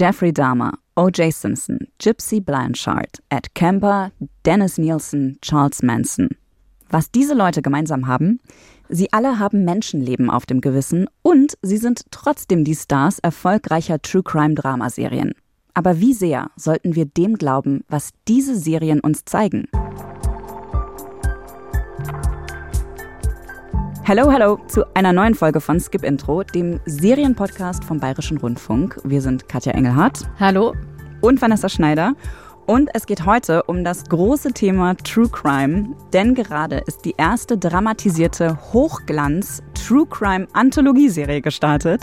Jeffrey Dahmer, O.J. Simpson, Gypsy Blanchard, Ed Kemper, Dennis Nielsen, Charles Manson. Was diese Leute gemeinsam haben, sie alle haben Menschenleben auf dem Gewissen und sie sind trotzdem die Stars erfolgreicher True Crime Dramaserien. Aber wie sehr sollten wir dem glauben, was diese Serien uns zeigen? Hallo, hallo zu einer neuen Folge von Skip Intro, dem Serienpodcast vom Bayerischen Rundfunk. Wir sind Katja Engelhardt. Hallo. Und Vanessa Schneider. Und es geht heute um das große Thema True Crime, denn gerade ist die erste dramatisierte Hochglanz True Crime Anthologieserie gestartet,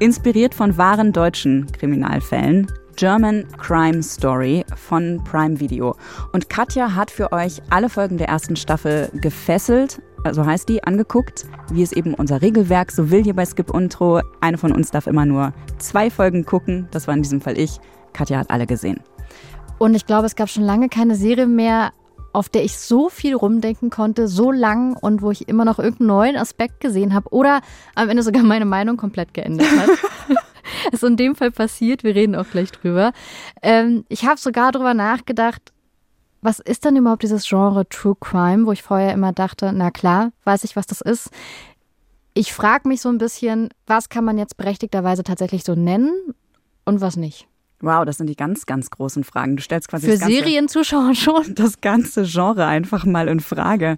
inspiriert von wahren deutschen Kriminalfällen. German Crime Story von Prime Video. Und Katja hat für euch alle Folgen der ersten Staffel gefesselt, so heißt die, angeguckt, wie es eben unser Regelwerk so will hier bei Skip Intro. Eine von uns darf immer nur zwei Folgen gucken. Das war in diesem Fall ich. Katja hat alle gesehen. Und ich glaube, es gab schon lange keine Serie mehr, auf der ich so viel rumdenken konnte, so lang und wo ich immer noch irgendeinen neuen Aspekt gesehen habe oder am Ende sogar meine Meinung komplett geändert hat. ist in dem Fall passiert. Wir reden auch gleich drüber. Ähm, ich habe sogar darüber nachgedacht, was ist denn überhaupt dieses Genre True Crime, wo ich vorher immer dachte, na klar, weiß ich, was das ist. Ich frage mich so ein bisschen, was kann man jetzt berechtigterweise tatsächlich so nennen und was nicht? Wow, das sind die ganz, ganz großen Fragen. Du stellst quasi für Serienzuschauer schon das ganze Genre einfach mal in Frage.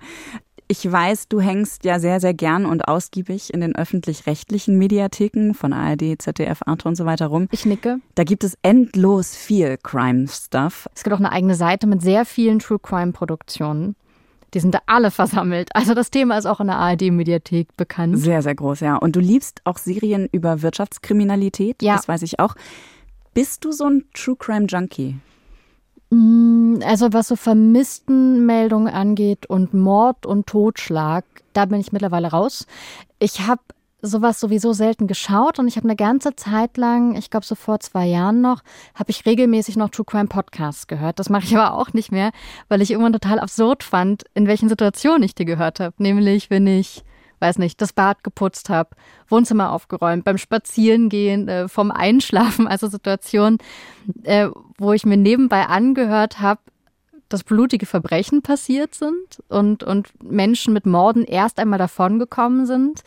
Ich weiß, du hängst ja sehr, sehr gern und ausgiebig in den öffentlich-rechtlichen Mediatheken von ARD, ZDF, Arte und so weiter rum. Ich nicke. Da gibt es endlos viel Crime-Stuff. Es gibt auch eine eigene Seite mit sehr vielen True-Crime-Produktionen. Die sind da alle versammelt. Also das Thema ist auch in der ARD-Mediathek bekannt. Sehr, sehr groß, ja. Und du liebst auch Serien über Wirtschaftskriminalität. Ja. Das weiß ich auch. Bist du so ein True Crime Junkie? Mm, also was so Vermisstenmeldungen angeht und Mord und Totschlag, da bin ich mittlerweile raus. Ich habe sowas sowieso selten geschaut und ich habe eine ganze Zeit lang, ich glaube so vor zwei Jahren noch, habe ich regelmäßig noch True Crime Podcasts gehört. Das mache ich aber auch nicht mehr, weil ich irgendwann total absurd fand, in welchen Situationen ich die gehört habe. Nämlich, wenn ich weiß nicht, das Bad geputzt habe, Wohnzimmer aufgeräumt, beim Spazierengehen, äh, vom Einschlafen, also Situationen, äh, wo ich mir nebenbei angehört habe, dass blutige Verbrechen passiert sind und, und Menschen mit Morden erst einmal davongekommen sind.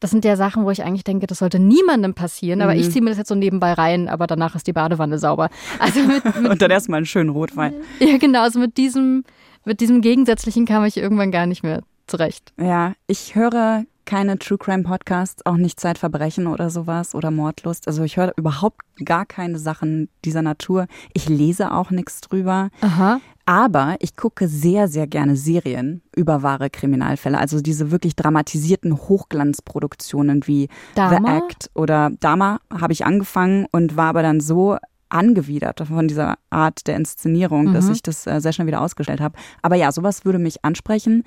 Das sind ja Sachen, wo ich eigentlich denke, das sollte niemandem passieren, aber mhm. ich ziehe mir das jetzt so nebenbei rein, aber danach ist die Badewanne sauber. Also mit, mit und dann erstmal einen schönen Rotwein. Ja, genau, also mit diesem, mit diesem Gegensätzlichen kam ich irgendwann gar nicht mehr zurecht. Ja, ich höre keine True Crime Podcasts, auch nicht Zeitverbrechen oder sowas oder Mordlust. Also ich höre überhaupt gar keine Sachen dieser Natur. Ich lese auch nichts drüber. Aha. Aber ich gucke sehr, sehr gerne Serien über wahre Kriminalfälle. Also diese wirklich dramatisierten Hochglanzproduktionen wie Dama? The Act oder Dama habe ich angefangen und war aber dann so angewidert von dieser Art der Inszenierung, mhm. dass ich das äh, sehr schnell wieder ausgestellt habe. Aber ja, sowas würde mich ansprechen.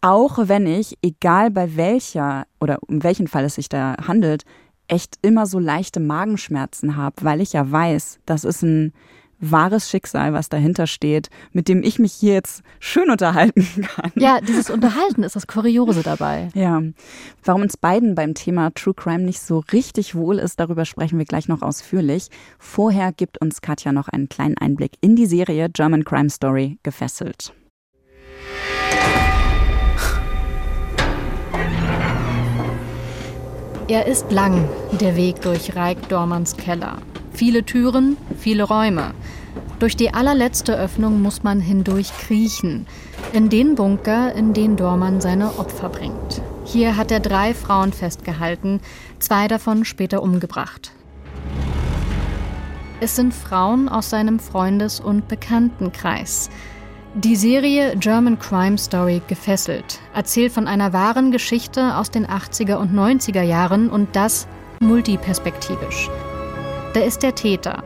Auch wenn ich, egal bei welcher oder um welchen Fall es sich da handelt, echt immer so leichte Magenschmerzen habe, weil ich ja weiß, das ist ein wahres Schicksal, was dahinter steht, mit dem ich mich hier jetzt schön unterhalten kann. Ja, dieses Unterhalten ist das Kuriose dabei. Ja. Warum uns beiden beim Thema True Crime nicht so richtig wohl ist, darüber sprechen wir gleich noch ausführlich. Vorher gibt uns Katja noch einen kleinen Einblick in die Serie German Crime Story gefesselt. Er ist lang, der Weg durch Reik Dormanns Keller. Viele Türen, viele Räume. Durch die allerletzte Öffnung muss man hindurch kriechen. In den Bunker, in den Dormann seine Opfer bringt. Hier hat er drei Frauen festgehalten, zwei davon später umgebracht. Es sind Frauen aus seinem Freundes- und Bekanntenkreis. Die Serie German Crime Story gefesselt erzählt von einer wahren Geschichte aus den 80er und 90er Jahren und das multiperspektivisch. Da ist der Täter,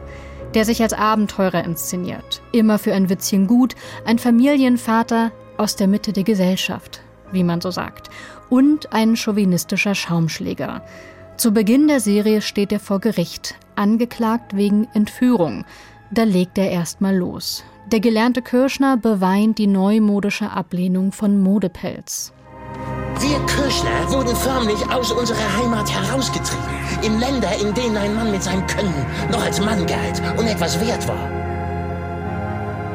der sich als Abenteurer inszeniert, immer für ein Witzchen gut, ein Familienvater aus der Mitte der Gesellschaft, wie man so sagt, und ein chauvinistischer Schaumschläger. Zu Beginn der Serie steht er vor Gericht, angeklagt wegen Entführung. Da legt er erstmal los. Der gelernte Kirschner beweint die neumodische Ablehnung von Modepelz. Wir Kirchner wurden förmlich aus unserer Heimat herausgetrieben. In Länder, in denen ein Mann mit seinem Können noch als Mann galt und etwas wert war.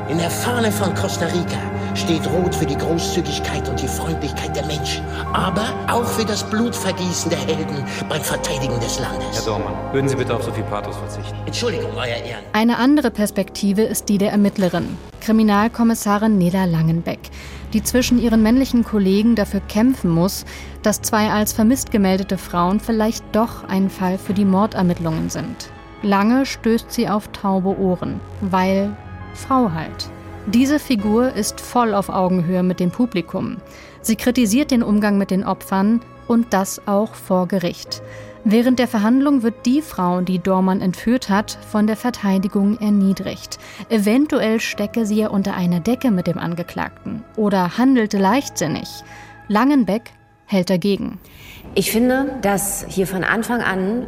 In der Fahne von Costa Rica steht Rot für die Großzügigkeit und die Freundlichkeit der Menschen, aber auch für das Blutvergießen der Helden beim Verteidigen des Landes. Herr Dormann, würden Sie bitte auf so viel Pathos verzichten? Entschuldigung, Euer Ehren. Eine andere Perspektive ist die der Ermittlerin, Kriminalkommissarin Nela Langenbeck, die zwischen ihren männlichen Kollegen dafür kämpfen muss, dass zwei als vermisst gemeldete Frauen vielleicht doch ein Fall für die Mordermittlungen sind. Lange stößt sie auf taube Ohren, weil Frau halt. Diese Figur ist voll auf Augenhöhe mit dem Publikum. Sie kritisiert den Umgang mit den Opfern und das auch vor Gericht. Während der Verhandlung wird die Frau, die Dormann entführt hat, von der Verteidigung erniedrigt. Eventuell stecke sie ja unter einer Decke mit dem Angeklagten oder handelte leichtsinnig. Langenbeck hält dagegen. Ich finde, dass hier von Anfang an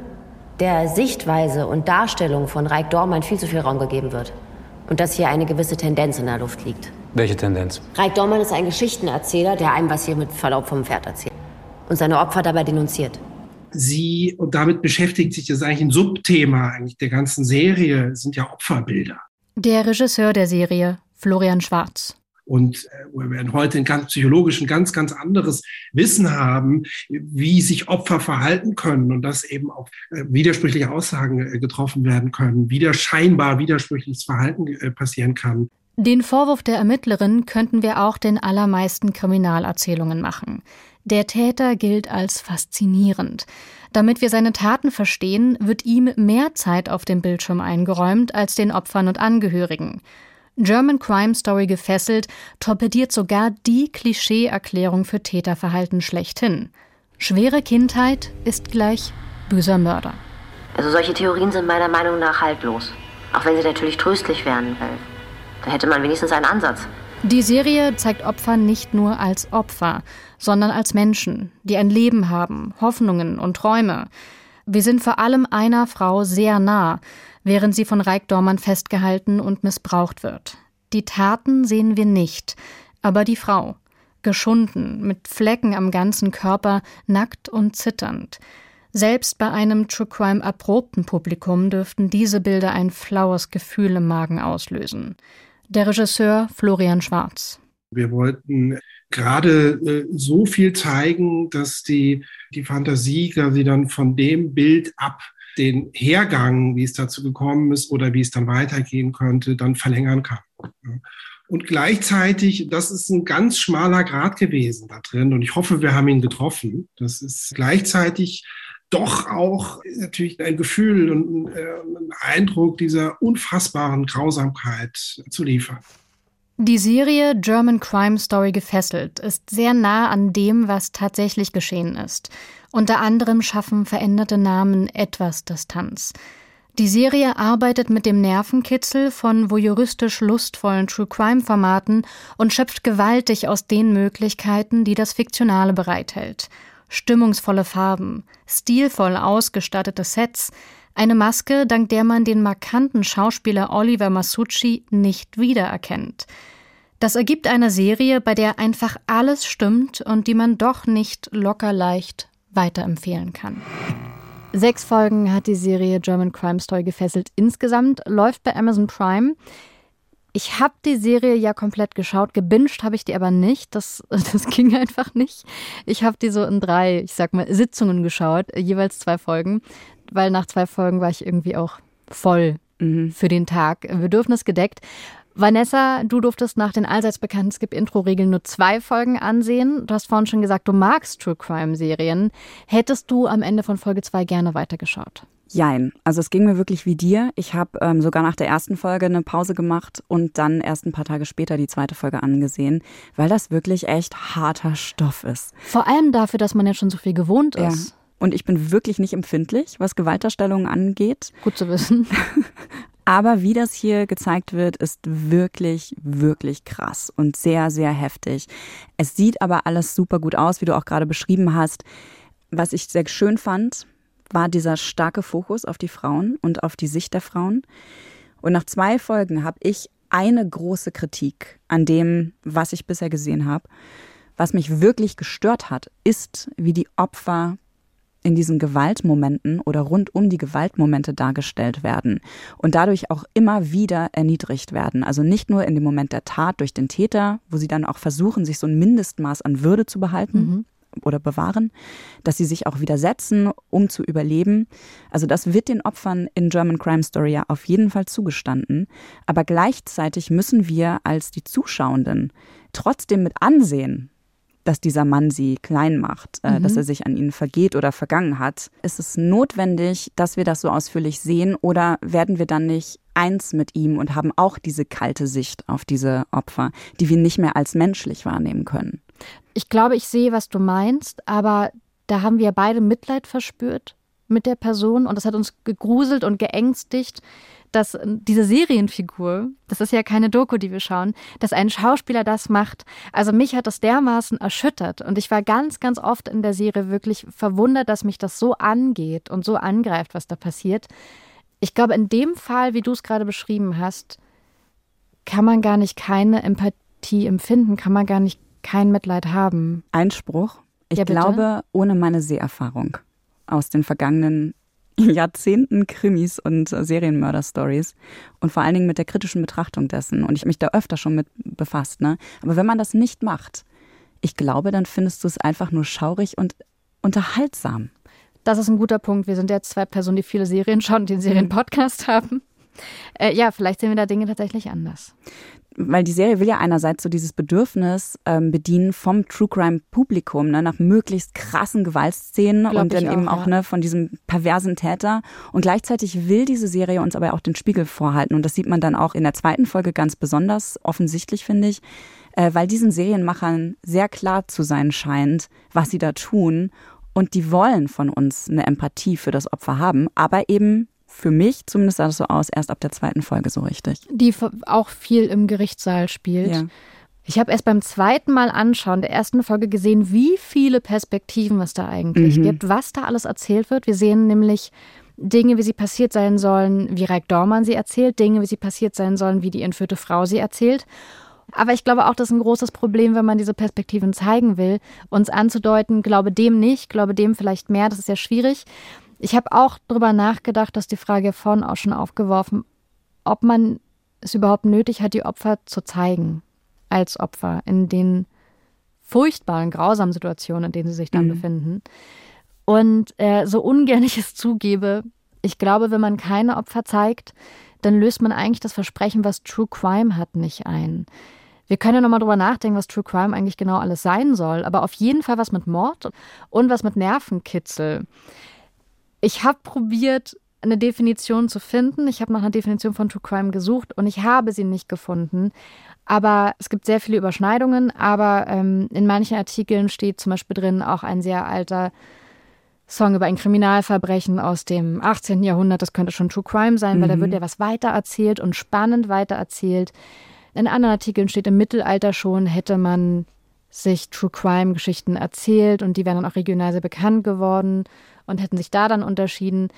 der Sichtweise und Darstellung von Reik Dormann viel zu viel Raum gegeben wird und dass hier eine gewisse Tendenz in der Luft liegt. Welche Tendenz? Reik Dormann ist ein Geschichtenerzähler, der einem was hier mit Verlaub vom Pferd erzählt und seine Opfer dabei denunziert. Sie, und damit beschäftigt sich, das eigentlich ein Subthema eigentlich der ganzen Serie, sind ja Opferbilder. Der Regisseur der Serie, Florian Schwarz und äh, wir werden heute ein ganz psychologisch ein ganz, ganz anderes Wissen haben, wie sich Opfer verhalten können und dass eben auch äh, widersprüchliche Aussagen äh, getroffen werden können, wieder scheinbar widersprüchliches Verhalten passieren kann. Den Vorwurf der Ermittlerin könnten wir auch den allermeisten Kriminalerzählungen machen. Der Täter gilt als faszinierend. Damit wir seine Taten verstehen, wird ihm mehr Zeit auf dem Bildschirm eingeräumt als den Opfern und Angehörigen. German Crime Story gefesselt torpediert sogar die Klischee-Erklärung für Täterverhalten schlechthin. Schwere Kindheit ist gleich böser Mörder. Also solche Theorien sind meiner Meinung nach haltlos. Auch wenn sie natürlich tröstlich wären, weil da hätte man wenigstens einen Ansatz. Die Serie zeigt Opfer nicht nur als Opfer, sondern als Menschen, die ein Leben haben, Hoffnungen und Träume. Wir sind vor allem einer Frau sehr nah, während sie von Reik Dormann festgehalten und missbraucht wird. Die Taten sehen wir nicht, aber die Frau, geschunden, mit Flecken am ganzen Körper, nackt und zitternd. Selbst bei einem True Crime erprobten Publikum dürften diese Bilder ein flaues Gefühl im Magen auslösen. Der Regisseur Florian Schwarz. Wir wollten gerade äh, so viel zeigen, dass die, die Fantasie quasi dann von dem Bild ab den Hergang, wie es dazu gekommen ist oder wie es dann weitergehen könnte, dann verlängern kann. Und gleichzeitig, das ist ein ganz schmaler Grad gewesen da drin und ich hoffe, wir haben ihn getroffen. Das ist gleichzeitig doch auch natürlich ein Gefühl und äh, ein Eindruck dieser unfassbaren Grausamkeit zu liefern. Die Serie German Crime Story gefesselt ist sehr nah an dem, was tatsächlich geschehen ist. Unter anderem schaffen veränderte Namen etwas Distanz. Die Serie arbeitet mit dem Nervenkitzel von voyeuristisch lustvollen True Crime Formaten und schöpft gewaltig aus den Möglichkeiten, die das Fiktionale bereithält. Stimmungsvolle Farben, stilvoll ausgestattete Sets, eine Maske, dank der man den markanten Schauspieler Oliver Masucci nicht wiedererkennt. Das ergibt eine Serie, bei der einfach alles stimmt und die man doch nicht locker leicht weiterempfehlen kann. Sechs Folgen hat die Serie German Crime Story gefesselt. Insgesamt läuft bei Amazon Prime. Ich habe die Serie ja komplett geschaut, gebinged habe ich die aber nicht. Das, das ging einfach nicht. Ich habe die so in drei, ich sag mal, Sitzungen geschaut, jeweils zwei Folgen, weil nach zwei Folgen war ich irgendwie auch voll mhm. für den Tag. Bedürfnis gedeckt. Vanessa, du durftest nach den allseits bekannten Skip-Intro-Regeln nur zwei Folgen ansehen. Du hast vorhin schon gesagt, du magst True Crime-Serien. Hättest du am Ende von Folge zwei gerne weitergeschaut? Jein. Also es ging mir wirklich wie dir. Ich habe ähm, sogar nach der ersten Folge eine Pause gemacht und dann erst ein paar Tage später die zweite Folge angesehen, weil das wirklich echt harter Stoff ist. Vor allem dafür, dass man ja schon so viel gewohnt ist. Ja. Und ich bin wirklich nicht empfindlich, was Gewaltdarstellungen angeht. Gut zu wissen. Aber wie das hier gezeigt wird, ist wirklich, wirklich krass und sehr, sehr heftig. Es sieht aber alles super gut aus, wie du auch gerade beschrieben hast. Was ich sehr schön fand, war dieser starke Fokus auf die Frauen und auf die Sicht der Frauen. Und nach zwei Folgen habe ich eine große Kritik an dem, was ich bisher gesehen habe. Was mich wirklich gestört hat, ist, wie die Opfer in diesen Gewaltmomenten oder rund um die Gewaltmomente dargestellt werden und dadurch auch immer wieder erniedrigt werden. Also nicht nur in dem Moment der Tat durch den Täter, wo sie dann auch versuchen, sich so ein Mindestmaß an Würde zu behalten. Mhm. Oder bewahren, dass sie sich auch widersetzen, um zu überleben. Also das wird den Opfern in German Crime Story ja auf jeden Fall zugestanden. Aber gleichzeitig müssen wir als die Zuschauenden trotzdem mit ansehen, dass dieser Mann sie klein macht, äh, mhm. dass er sich an ihnen vergeht oder vergangen hat. Ist es notwendig, dass wir das so ausführlich sehen oder werden wir dann nicht eins mit ihm und haben auch diese kalte Sicht auf diese Opfer, die wir nicht mehr als menschlich wahrnehmen können? Ich glaube, ich sehe, was du meinst, aber da haben wir beide Mitleid verspürt mit der Person und das hat uns gegruselt und geängstigt, dass diese Serienfigur, das ist ja keine Doku, die wir schauen, dass ein Schauspieler das macht. Also mich hat das dermaßen erschüttert und ich war ganz, ganz oft in der Serie wirklich verwundert, dass mich das so angeht und so angreift, was da passiert. Ich glaube, in dem Fall, wie du es gerade beschrieben hast, kann man gar nicht keine Empathie empfinden, kann man gar nicht kein Mitleid haben. Einspruch. Ich ja, glaube, ohne meine Seherfahrung aus den vergangenen Jahrzehnten Krimis und Serienmörder-Stories und vor allen Dingen mit der kritischen Betrachtung dessen. Und ich mich da öfter schon mit befasst. Ne? Aber wenn man das nicht macht, ich glaube, dann findest du es einfach nur schaurig und unterhaltsam. Das ist ein guter Punkt. Wir sind jetzt zwei Personen, die viele Serien schauen, die einen Serienpodcast haben. Äh, ja, vielleicht sehen wir da Dinge tatsächlich anders weil die Serie will ja einerseits so dieses Bedürfnis ähm, bedienen vom True Crime Publikum, ne, nach möglichst krassen Gewaltszenen Glaub und dann auch, eben auch ja. ne, von diesem perversen Täter. Und gleichzeitig will diese Serie uns aber auch den Spiegel vorhalten. Und das sieht man dann auch in der zweiten Folge ganz besonders offensichtlich, finde ich, äh, weil diesen Serienmachern sehr klar zu sein scheint, was sie da tun. Und die wollen von uns eine Empathie für das Opfer haben, aber eben für mich zumindest sah das so aus, erst ab der zweiten Folge so richtig. Die auch viel im Gerichtssaal spielt. Ja. Ich habe erst beim zweiten Mal anschauen der ersten Folge gesehen, wie viele Perspektiven es da eigentlich mhm. gibt, was da alles erzählt wird. Wir sehen nämlich Dinge, wie sie passiert sein sollen, wie Reik Dormann sie erzählt, Dinge, wie sie passiert sein sollen, wie die entführte Frau sie erzählt. Aber ich glaube auch, das ist ein großes Problem, wenn man diese Perspektiven zeigen will, uns anzudeuten, glaube dem nicht, glaube dem vielleicht mehr, das ist ja schwierig. Ich habe auch darüber nachgedacht, dass die Frage vorhin auch schon aufgeworfen, ob man es überhaupt nötig hat, die Opfer zu zeigen als Opfer in den furchtbaren, grausamen Situationen, in denen sie sich dann mhm. befinden. Und äh, so ungern ich es zugebe, ich glaube, wenn man keine Opfer zeigt, dann löst man eigentlich das Versprechen, was True Crime hat, nicht ein. Wir können ja nochmal drüber nachdenken, was True Crime eigentlich genau alles sein soll, aber auf jeden Fall was mit Mord und was mit Nervenkitzel. Ich habe probiert, eine Definition zu finden. Ich habe nach einer Definition von True Crime gesucht und ich habe sie nicht gefunden. Aber es gibt sehr viele Überschneidungen. Aber ähm, in manchen Artikeln steht zum Beispiel drin auch ein sehr alter Song über ein Kriminalverbrechen aus dem 18. Jahrhundert. Das könnte schon True Crime sein, mhm. weil da wird ja was weiter erzählt und spannend weiter erzählt. In anderen Artikeln steht im Mittelalter schon, hätte man sich True Crime Geschichten erzählt und die wären dann auch regional sehr bekannt geworden und hätten sich da dann unterschieden.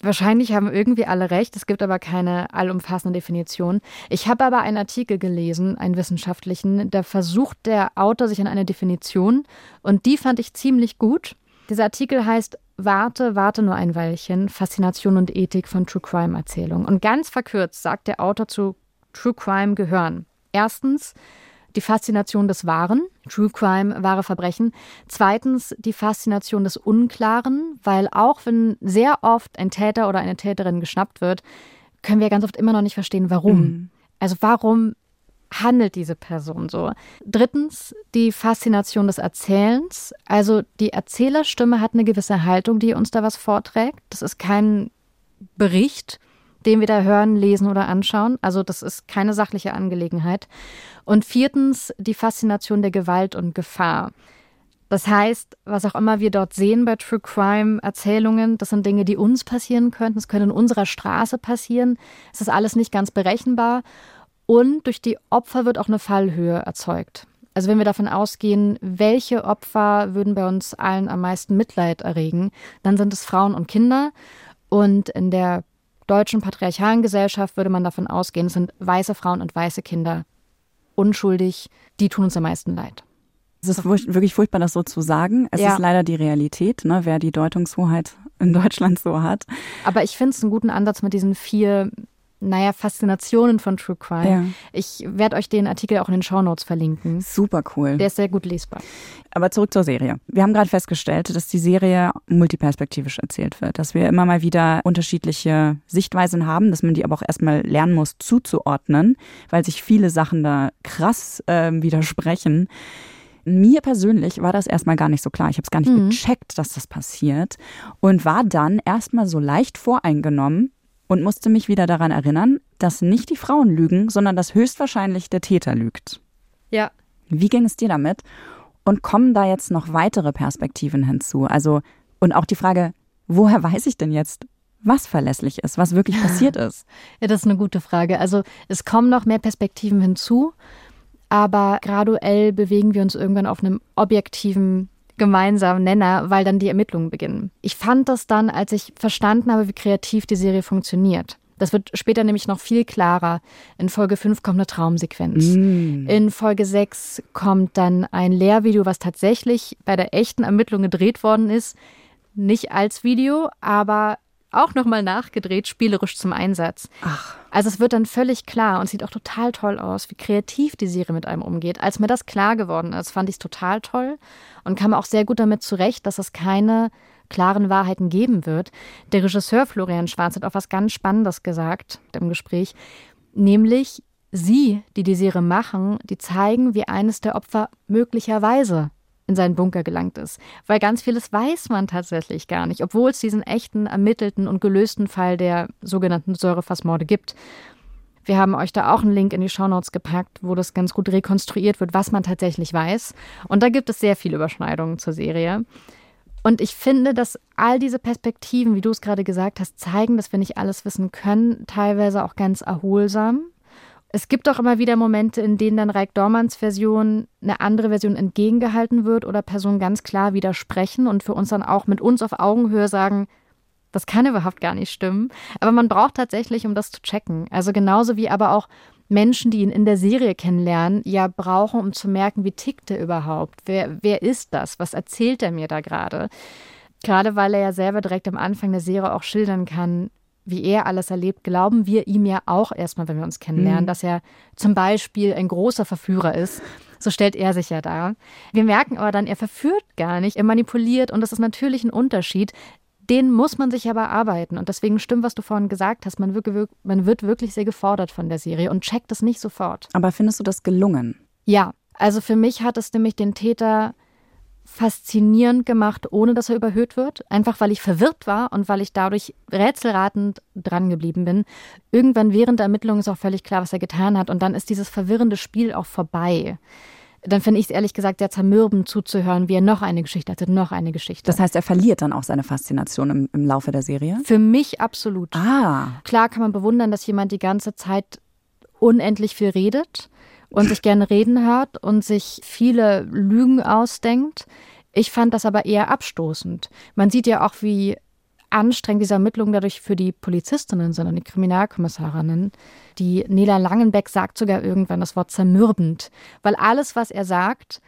Wahrscheinlich haben irgendwie alle recht, es gibt aber keine allumfassende Definition. Ich habe aber einen Artikel gelesen, einen wissenschaftlichen, da versucht der Autor sich an eine Definition und die fand ich ziemlich gut. Dieser Artikel heißt Warte, warte nur ein Weilchen, Faszination und Ethik von True Crime Erzählung. Und ganz verkürzt sagt der Autor zu True Crime gehören. Erstens die Faszination des Wahren, True Crime, wahre Verbrechen. Zweitens die Faszination des Unklaren, weil auch wenn sehr oft ein Täter oder eine Täterin geschnappt wird, können wir ganz oft immer noch nicht verstehen, warum. Mhm. Also warum handelt diese Person so? Drittens die Faszination des Erzählens. Also die Erzählerstimme hat eine gewisse Haltung, die uns da was vorträgt. Das ist kein Bericht, den wir da hören, lesen oder anschauen. Also das ist keine sachliche Angelegenheit. Und viertens die Faszination der Gewalt und Gefahr. Das heißt, was auch immer wir dort sehen bei True Crime Erzählungen, das sind Dinge, die uns passieren könnten. Es könnte in unserer Straße passieren. Es ist alles nicht ganz berechenbar. Und durch die Opfer wird auch eine Fallhöhe erzeugt. Also wenn wir davon ausgehen, welche Opfer würden bei uns allen am meisten Mitleid erregen, dann sind es Frauen und Kinder. Und in der deutschen patriarchalen Gesellschaft würde man davon ausgehen, es sind weiße Frauen und weiße Kinder unschuldig, die tun uns am meisten leid. Es ist wirklich furchtbar, das so zu sagen. Es ja. ist leider die Realität, ne, wer die Deutungshoheit in Deutschland so hat. Aber ich finde es einen guten Ansatz mit diesen vier naja, Faszinationen von True Crime. Ja. Ich werde euch den Artikel auch in den Show Notes verlinken. Super cool. Der ist sehr gut lesbar. Aber zurück zur Serie. Wir haben gerade festgestellt, dass die Serie multiperspektivisch erzählt wird, dass wir immer mal wieder unterschiedliche Sichtweisen haben, dass man die aber auch erstmal lernen muss zuzuordnen, weil sich viele Sachen da krass äh, widersprechen. Mir persönlich war das erstmal gar nicht so klar. Ich habe es gar nicht mhm. gecheckt, dass das passiert und war dann erstmal so leicht voreingenommen, und musste mich wieder daran erinnern, dass nicht die Frauen lügen, sondern dass höchstwahrscheinlich der Täter lügt. Ja. Wie ging es dir damit? Und kommen da jetzt noch weitere Perspektiven hinzu? Also, und auch die Frage, woher weiß ich denn jetzt, was verlässlich ist, was wirklich passiert ist? Ja, das ist eine gute Frage. Also, es kommen noch mehr Perspektiven hinzu, aber graduell bewegen wir uns irgendwann auf einem objektiven gemeinsamen Nenner, weil dann die Ermittlungen beginnen. Ich fand das dann, als ich verstanden habe, wie kreativ die Serie funktioniert. Das wird später nämlich noch viel klarer. In Folge 5 kommt eine Traumsequenz. Mm. In Folge 6 kommt dann ein Lehrvideo, was tatsächlich bei der echten Ermittlung gedreht worden ist. Nicht als Video, aber auch nochmal nachgedreht, spielerisch zum Einsatz. Ach. Also es wird dann völlig klar und sieht auch total toll aus, wie kreativ die Serie mit einem umgeht. Als mir das klar geworden ist, fand ich es total toll und kam auch sehr gut damit zurecht, dass es keine klaren Wahrheiten geben wird. Der Regisseur Florian Schwarz hat auch was ganz Spannendes gesagt im Gespräch, nämlich sie, die die Serie machen, die zeigen, wie eines der Opfer möglicherweise in seinen Bunker gelangt ist. Weil ganz vieles weiß man tatsächlich gar nicht, obwohl es diesen echten, ermittelten und gelösten Fall der sogenannten Säurefassmorde gibt. Wir haben euch da auch einen Link in die Shownotes gepackt, wo das ganz gut rekonstruiert wird, was man tatsächlich weiß. Und da gibt es sehr viele Überschneidungen zur Serie. Und ich finde, dass all diese Perspektiven, wie du es gerade gesagt hast, zeigen, dass wir nicht alles wissen können, teilweise auch ganz erholsam. Es gibt auch immer wieder Momente, in denen dann Reik Dormans Version eine andere Version entgegengehalten wird oder Personen ganz klar widersprechen und für uns dann auch mit uns auf Augenhöhe sagen, das kann überhaupt gar nicht stimmen. Aber man braucht tatsächlich, um das zu checken. Also genauso wie aber auch Menschen, die ihn in der Serie kennenlernen, ja brauchen, um zu merken, wie tickt er überhaupt? Wer, wer ist das? Was erzählt er mir da gerade? Gerade weil er ja selber direkt am Anfang der Serie auch schildern kann, wie er alles erlebt, glauben wir ihm ja auch erstmal, wenn wir uns kennenlernen, mhm. dass er zum Beispiel ein großer Verführer ist. So stellt er sich ja dar. Wir merken aber dann, er verführt gar nicht, er manipuliert und das ist natürlich ein Unterschied. Den muss man sich aber arbeiten. Und deswegen stimmt, was du vorhin gesagt hast. Man wird, man wird wirklich sehr gefordert von der Serie und checkt es nicht sofort. Aber findest du das gelungen? Ja. Also für mich hat es nämlich den Täter faszinierend gemacht, ohne dass er überhöht wird. Einfach weil ich verwirrt war und weil ich dadurch rätselratend drangeblieben bin. Irgendwann während der Ermittlung ist auch völlig klar, was er getan hat. Und dann ist dieses verwirrende Spiel auch vorbei. Dann finde ich es ehrlich gesagt sehr zermürbend zuzuhören, wie er noch eine Geschichte hatte, noch eine Geschichte. Das heißt, er verliert dann auch seine Faszination im, im Laufe der Serie? Für mich absolut. Ah. Klar kann man bewundern, dass jemand die ganze Zeit unendlich viel redet und sich gerne reden hört und sich viele Lügen ausdenkt. Ich fand das aber eher abstoßend. Man sieht ja auch, wie anstrengend diese Ermittlungen dadurch für die Polizistinnen sind und die Kriminalkommissarinnen. Die Nela Langenbeck sagt sogar irgendwann das Wort zermürbend, weil alles, was er sagt,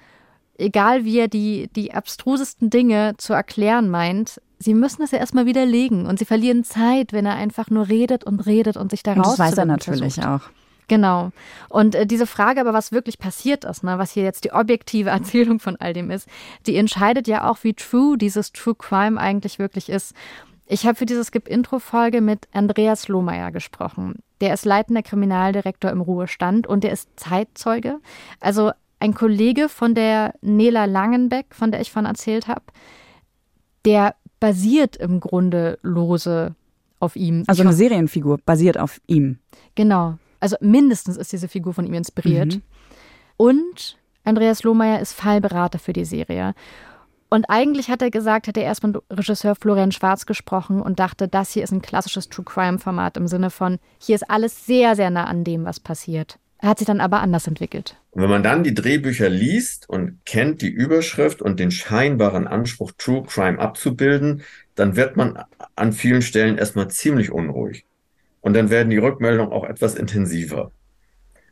egal wie er die, die abstrusesten Dinge zu erklären meint, sie müssen es ja erstmal widerlegen und sie verlieren Zeit, wenn er einfach nur redet und redet und sich daraus Und das weiß er natürlich versucht. auch. Genau. Und äh, diese Frage aber, was wirklich passiert ist, ne, was hier jetzt die objektive Erzählung von all dem ist, die entscheidet ja auch, wie true dieses True Crime eigentlich wirklich ist. Ich habe für diese Skip-Intro-Folge mit Andreas Lohmeier gesprochen. Der ist leitender Kriminaldirektor im Ruhestand und der ist Zeitzeuge. Also ein Kollege von der Nela Langenbeck, von der ich von erzählt habe, der basiert im Grunde lose auf ihm. Also eine Serienfigur basiert auf ihm. Genau. Also mindestens ist diese Figur von ihm inspiriert. Mhm. Und Andreas Lohmeier ist Fallberater für die Serie. Und eigentlich hat er gesagt, hat er erst mit Regisseur Florian Schwarz gesprochen und dachte, das hier ist ein klassisches True Crime Format im Sinne von, hier ist alles sehr, sehr nah an dem, was passiert. Er hat sich dann aber anders entwickelt. Und wenn man dann die Drehbücher liest und kennt die Überschrift und den scheinbaren Anspruch, True Crime abzubilden, dann wird man an vielen Stellen erstmal ziemlich unruhig. Und dann werden die Rückmeldungen auch etwas intensiver.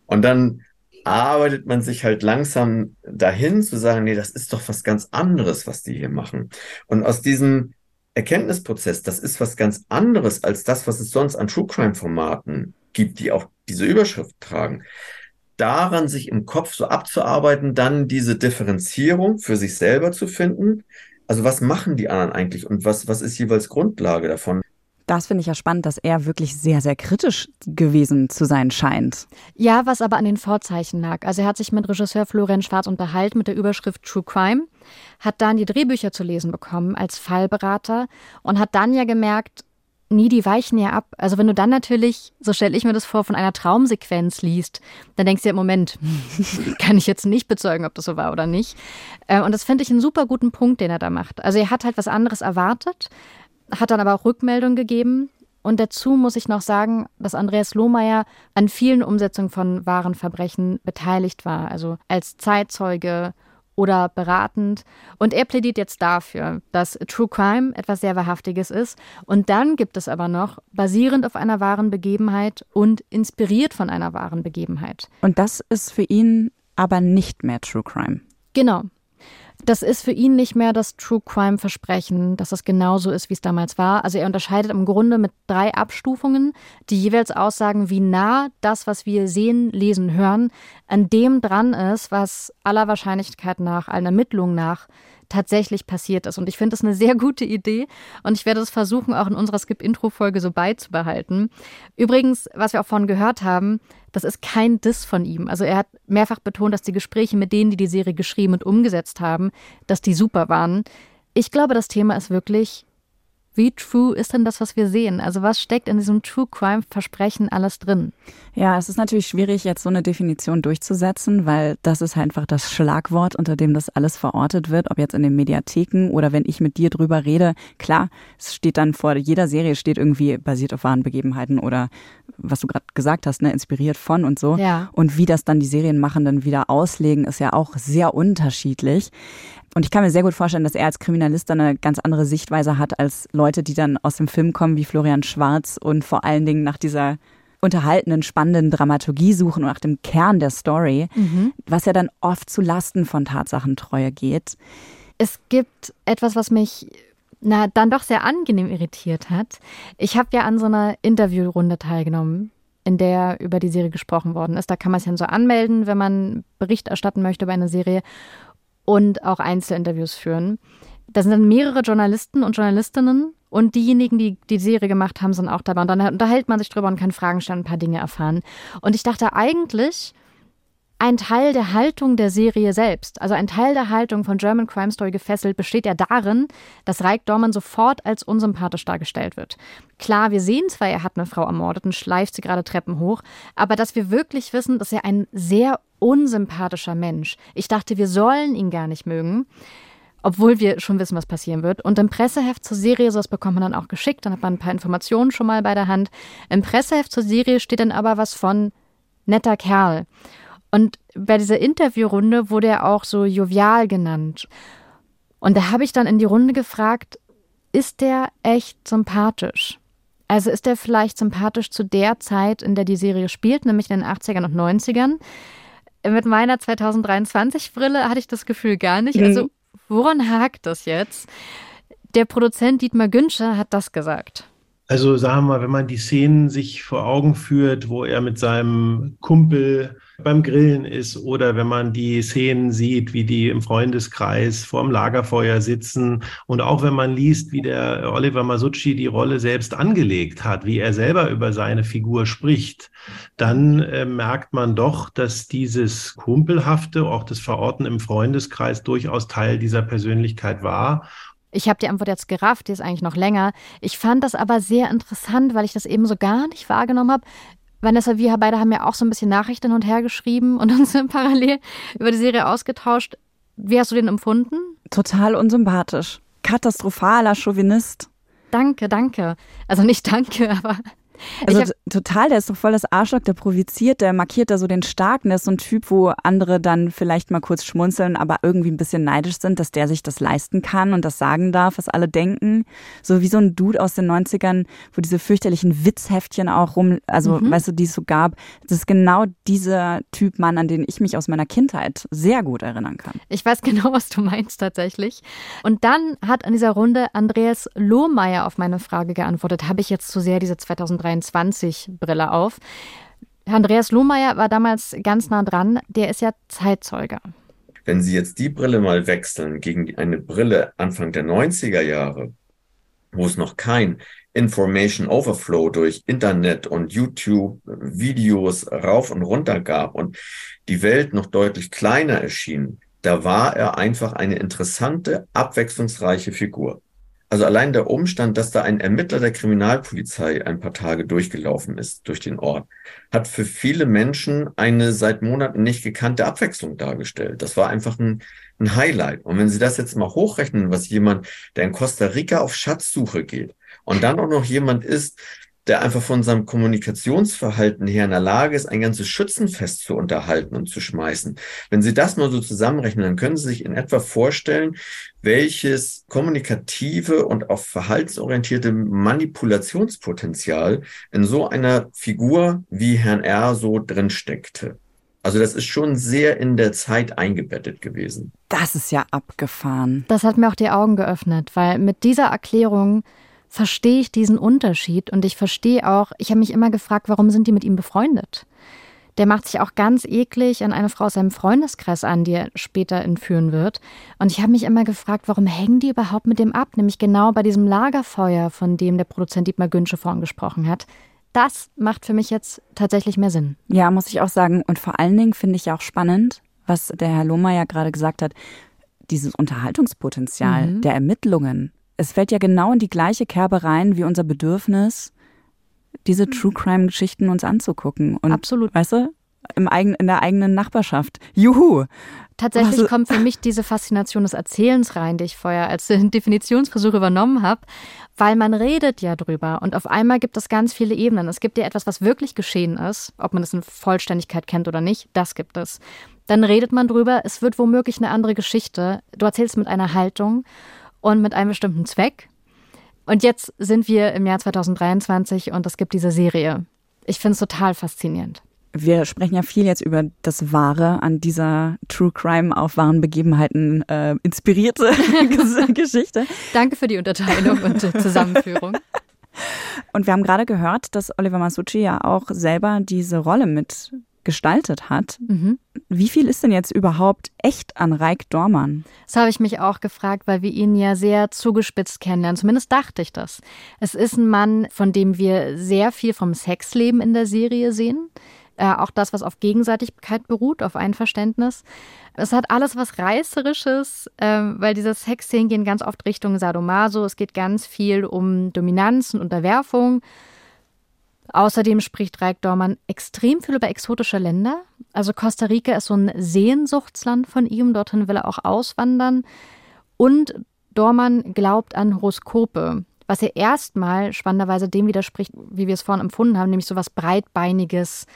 Und dann arbeitet man sich halt langsam dahin zu sagen, nee, das ist doch was ganz anderes, was die hier machen. Und aus diesem Erkenntnisprozess, das ist was ganz anderes als das, was es sonst an True Crime Formaten gibt, die auch diese Überschrift tragen. Daran sich im Kopf so abzuarbeiten, dann diese Differenzierung für sich selber zu finden. Also was machen die anderen eigentlich und was, was ist jeweils Grundlage davon? Das finde ich ja spannend, dass er wirklich sehr, sehr kritisch gewesen zu sein scheint. Ja, was aber an den Vorzeichen lag. Also er hat sich mit Regisseur Florian Schwarz unterhalten mit der Überschrift True Crime, hat dann die Drehbücher zu lesen bekommen als Fallberater und hat dann ja gemerkt, nie die weichen ja ab. Also wenn du dann natürlich, so stelle ich mir das vor, von einer Traumsequenz liest, dann denkst du ja im Moment, kann ich jetzt nicht bezeugen, ob das so war oder nicht. Äh, und das finde ich einen super guten Punkt, den er da macht. Also er hat halt was anderes erwartet, hat dann aber auch Rückmeldung gegeben. Und dazu muss ich noch sagen, dass Andreas Lohmeier an vielen Umsetzungen von wahren Verbrechen beteiligt war. Also als Zeitzeuge oder beratend. Und er plädiert jetzt dafür, dass True Crime etwas sehr Wahrhaftiges ist. Und dann gibt es aber noch, basierend auf einer wahren Begebenheit und inspiriert von einer wahren Begebenheit. Und das ist für ihn aber nicht mehr True Crime. Genau. Das ist für ihn nicht mehr das True Crime Versprechen, dass das genauso ist, wie es damals war. Also er unterscheidet im Grunde mit drei Abstufungen, die jeweils aussagen, wie nah das, was wir sehen, lesen, hören, an dem dran ist, was aller Wahrscheinlichkeit nach, allen Ermittlungen nach tatsächlich passiert ist. Und ich finde das eine sehr gute Idee und ich werde es versuchen, auch in unserer Skip-Intro-Folge so beizubehalten. Übrigens, was wir auch vorhin gehört haben, das ist kein Diss von ihm. Also er hat mehrfach betont, dass die Gespräche mit denen, die die Serie geschrieben und umgesetzt haben, dass die super waren. Ich glaube, das Thema ist wirklich wie true ist denn das, was wir sehen? Also was steckt in diesem True Crime Versprechen alles drin? Ja, es ist natürlich schwierig, jetzt so eine Definition durchzusetzen, weil das ist einfach das Schlagwort, unter dem das alles verortet wird, ob jetzt in den Mediatheken oder wenn ich mit dir drüber rede. Klar, es steht dann vor jeder Serie steht irgendwie basiert auf wahren Begebenheiten oder was du gerade gesagt hast, ne, inspiriert von und so. Ja. Und wie das dann die Serienmachenden wieder auslegen, ist ja auch sehr unterschiedlich. Und ich kann mir sehr gut vorstellen, dass er als Kriminalist dann eine ganz andere Sichtweise hat als Leute, die dann aus dem Film kommen, wie Florian Schwarz und vor allen Dingen nach dieser unterhaltenen, spannenden Dramaturgie suchen und nach dem Kern der Story, mhm. was ja dann oft zu Lasten von Tatsachentreue geht. Es gibt etwas, was mich na, dann doch sehr angenehm irritiert hat. Ich habe ja an so einer Interviewrunde teilgenommen, in der über die Serie gesprochen worden ist. Da kann man sich dann so anmelden, wenn man Bericht erstatten möchte über eine Serie und auch Einzelinterviews führen. Da sind dann mehrere Journalisten und Journalistinnen und diejenigen, die die Serie gemacht haben, sind auch dabei. Und dann unterhält man sich drüber und kann Fragen stellen, ein paar Dinge erfahren. Und ich dachte eigentlich, ein Teil der Haltung der Serie selbst, also ein Teil der Haltung von German Crime Story gefesselt, besteht ja darin, dass Reik Dorman sofort als unsympathisch dargestellt wird. Klar, wir sehen zwar, er hat eine Frau ermordet und schleift sie gerade Treppen hoch, aber dass wir wirklich wissen, dass er ein sehr unsympathischer Mensch. Ich dachte, wir sollen ihn gar nicht mögen obwohl wir schon wissen, was passieren wird. Und im Presseheft zur Serie, so das bekommt man dann auch geschickt, dann hat man ein paar Informationen schon mal bei der Hand. Im Presseheft zur Serie steht dann aber was von netter Kerl. Und bei dieser Interviewrunde wurde er auch so jovial genannt. Und da habe ich dann in die Runde gefragt, ist der echt sympathisch? Also ist der vielleicht sympathisch zu der Zeit, in der die Serie spielt, nämlich in den 80ern und 90ern? Mit meiner 2023-Brille hatte ich das Gefühl gar nicht. Also mhm. woran hakt das jetzt? Der Produzent Dietmar Günscher hat das gesagt. Also sagen wir mal, wenn man die Szenen sich vor Augen führt, wo er mit seinem Kumpel beim Grillen ist oder wenn man die Szenen sieht, wie die im Freundeskreis vorm Lagerfeuer sitzen und auch wenn man liest, wie der Oliver Masucci die Rolle selbst angelegt hat, wie er selber über seine Figur spricht, dann äh, merkt man doch, dass dieses Kumpelhafte, auch das Verorten im Freundeskreis durchaus Teil dieser Persönlichkeit war ich habe die Antwort jetzt gerafft, die ist eigentlich noch länger. Ich fand das aber sehr interessant, weil ich das eben so gar nicht wahrgenommen habe. Vanessa, wir beide haben ja auch so ein bisschen Nachrichten hin und her geschrieben und uns parallel über die Serie ausgetauscht. Wie hast du den empfunden? Total unsympathisch. Katastrophaler Chauvinist. Danke, danke. Also nicht danke, aber also total, der ist doch voll das Arschloch, der provoziert, der markiert da so den Starken. Der ist so ein Typ, wo andere dann vielleicht mal kurz schmunzeln, aber irgendwie ein bisschen neidisch sind, dass der sich das leisten kann und das sagen darf, was alle denken. So wie so ein Dude aus den 90ern, wo diese fürchterlichen Witzheftchen auch rum, also mhm. weißt du, die es so gab. Das ist genau dieser Typ Mann, an den ich mich aus meiner Kindheit sehr gut erinnern kann. Ich weiß genau, was du meinst tatsächlich. Und dann hat an dieser Runde Andreas Lohmeier auf meine Frage geantwortet, habe ich jetzt zu sehr diese 2003 Brille auf. Andreas Lohmeier war damals ganz nah dran, der ist ja Zeitzeuge. Wenn Sie jetzt die Brille mal wechseln gegen eine Brille Anfang der 90er Jahre, wo es noch kein Information Overflow durch Internet und YouTube Videos rauf und runter gab und die Welt noch deutlich kleiner erschien, da war er einfach eine interessante, abwechslungsreiche Figur. Also allein der Umstand, dass da ein Ermittler der Kriminalpolizei ein paar Tage durchgelaufen ist durch den Ort, hat für viele Menschen eine seit Monaten nicht gekannte Abwechslung dargestellt. Das war einfach ein, ein Highlight. Und wenn Sie das jetzt mal hochrechnen, was jemand, der in Costa Rica auf Schatzsuche geht und dann auch noch jemand ist, der einfach von seinem Kommunikationsverhalten her in der Lage ist, ein ganzes Schützenfest zu unterhalten und zu schmeißen. Wenn Sie das mal so zusammenrechnen, dann können Sie sich in etwa vorstellen, welches kommunikative und auch verhaltensorientierte Manipulationspotenzial in so einer Figur wie Herrn R. so drin steckte. Also das ist schon sehr in der Zeit eingebettet gewesen. Das ist ja abgefahren. Das hat mir auch die Augen geöffnet, weil mit dieser Erklärung verstehe ich diesen Unterschied und ich verstehe auch, ich habe mich immer gefragt, warum sind die mit ihm befreundet? Der macht sich auch ganz eklig an eine Frau aus seinem Freundeskreis an, die er später entführen wird. Und ich habe mich immer gefragt, warum hängen die überhaupt mit dem ab? Nämlich genau bei diesem Lagerfeuer, von dem der Produzent Dietmar Günsche vorhin gesprochen hat. Das macht für mich jetzt tatsächlich mehr Sinn. Ja, muss ich auch sagen. Und vor allen Dingen finde ich auch spannend, was der Herr Lohmeier gerade gesagt hat, dieses Unterhaltungspotenzial mhm. der Ermittlungen es fällt ja genau in die gleiche Kerbe rein wie unser Bedürfnis, diese True Crime Geschichten uns anzugucken. Und, Absolut. Weißt du, im eigenen, in der eigenen Nachbarschaft. Juhu! Tatsächlich also, kommt für mich diese Faszination des Erzählens rein, die ich vorher als Definitionsversuch übernommen habe, weil man redet ja drüber und auf einmal gibt es ganz viele Ebenen. Es gibt ja etwas, was wirklich geschehen ist, ob man es in Vollständigkeit kennt oder nicht, das gibt es. Dann redet man drüber, es wird womöglich eine andere Geschichte. Du erzählst mit einer Haltung und mit einem bestimmten Zweck. Und jetzt sind wir im Jahr 2023 und es gibt diese Serie. Ich finde es total faszinierend. Wir sprechen ja viel jetzt über das Wahre an dieser True Crime auf wahren Begebenheiten äh, inspirierte Geschichte. Danke für die Unterteilung und Zusammenführung. Und wir haben gerade gehört, dass Oliver Masucci ja auch selber diese Rolle mit gestaltet hat. Mhm. Wie viel ist denn jetzt überhaupt echt an Reik Dormann? Das habe ich mich auch gefragt, weil wir ihn ja sehr zugespitzt kennenlernen. Zumindest dachte ich das. Es ist ein Mann, von dem wir sehr viel vom Sexleben in der Serie sehen. Äh, auch das, was auf Gegenseitigkeit beruht, auf Einverständnis. Es hat alles was Reißerisches, äh, weil diese Sexszenen gehen ganz oft Richtung Sadomaso. Es geht ganz viel um Dominanz und Unterwerfung. Außerdem spricht Reik Dormann extrem viel über exotische Länder. Also Costa Rica ist so ein Sehnsuchtsland von ihm. Dorthin will er auch auswandern. Und Dormann glaubt an Horoskope, was er erstmal spannenderweise dem widerspricht, wie wir es vorhin empfunden haben, nämlich so was breitbeiniges,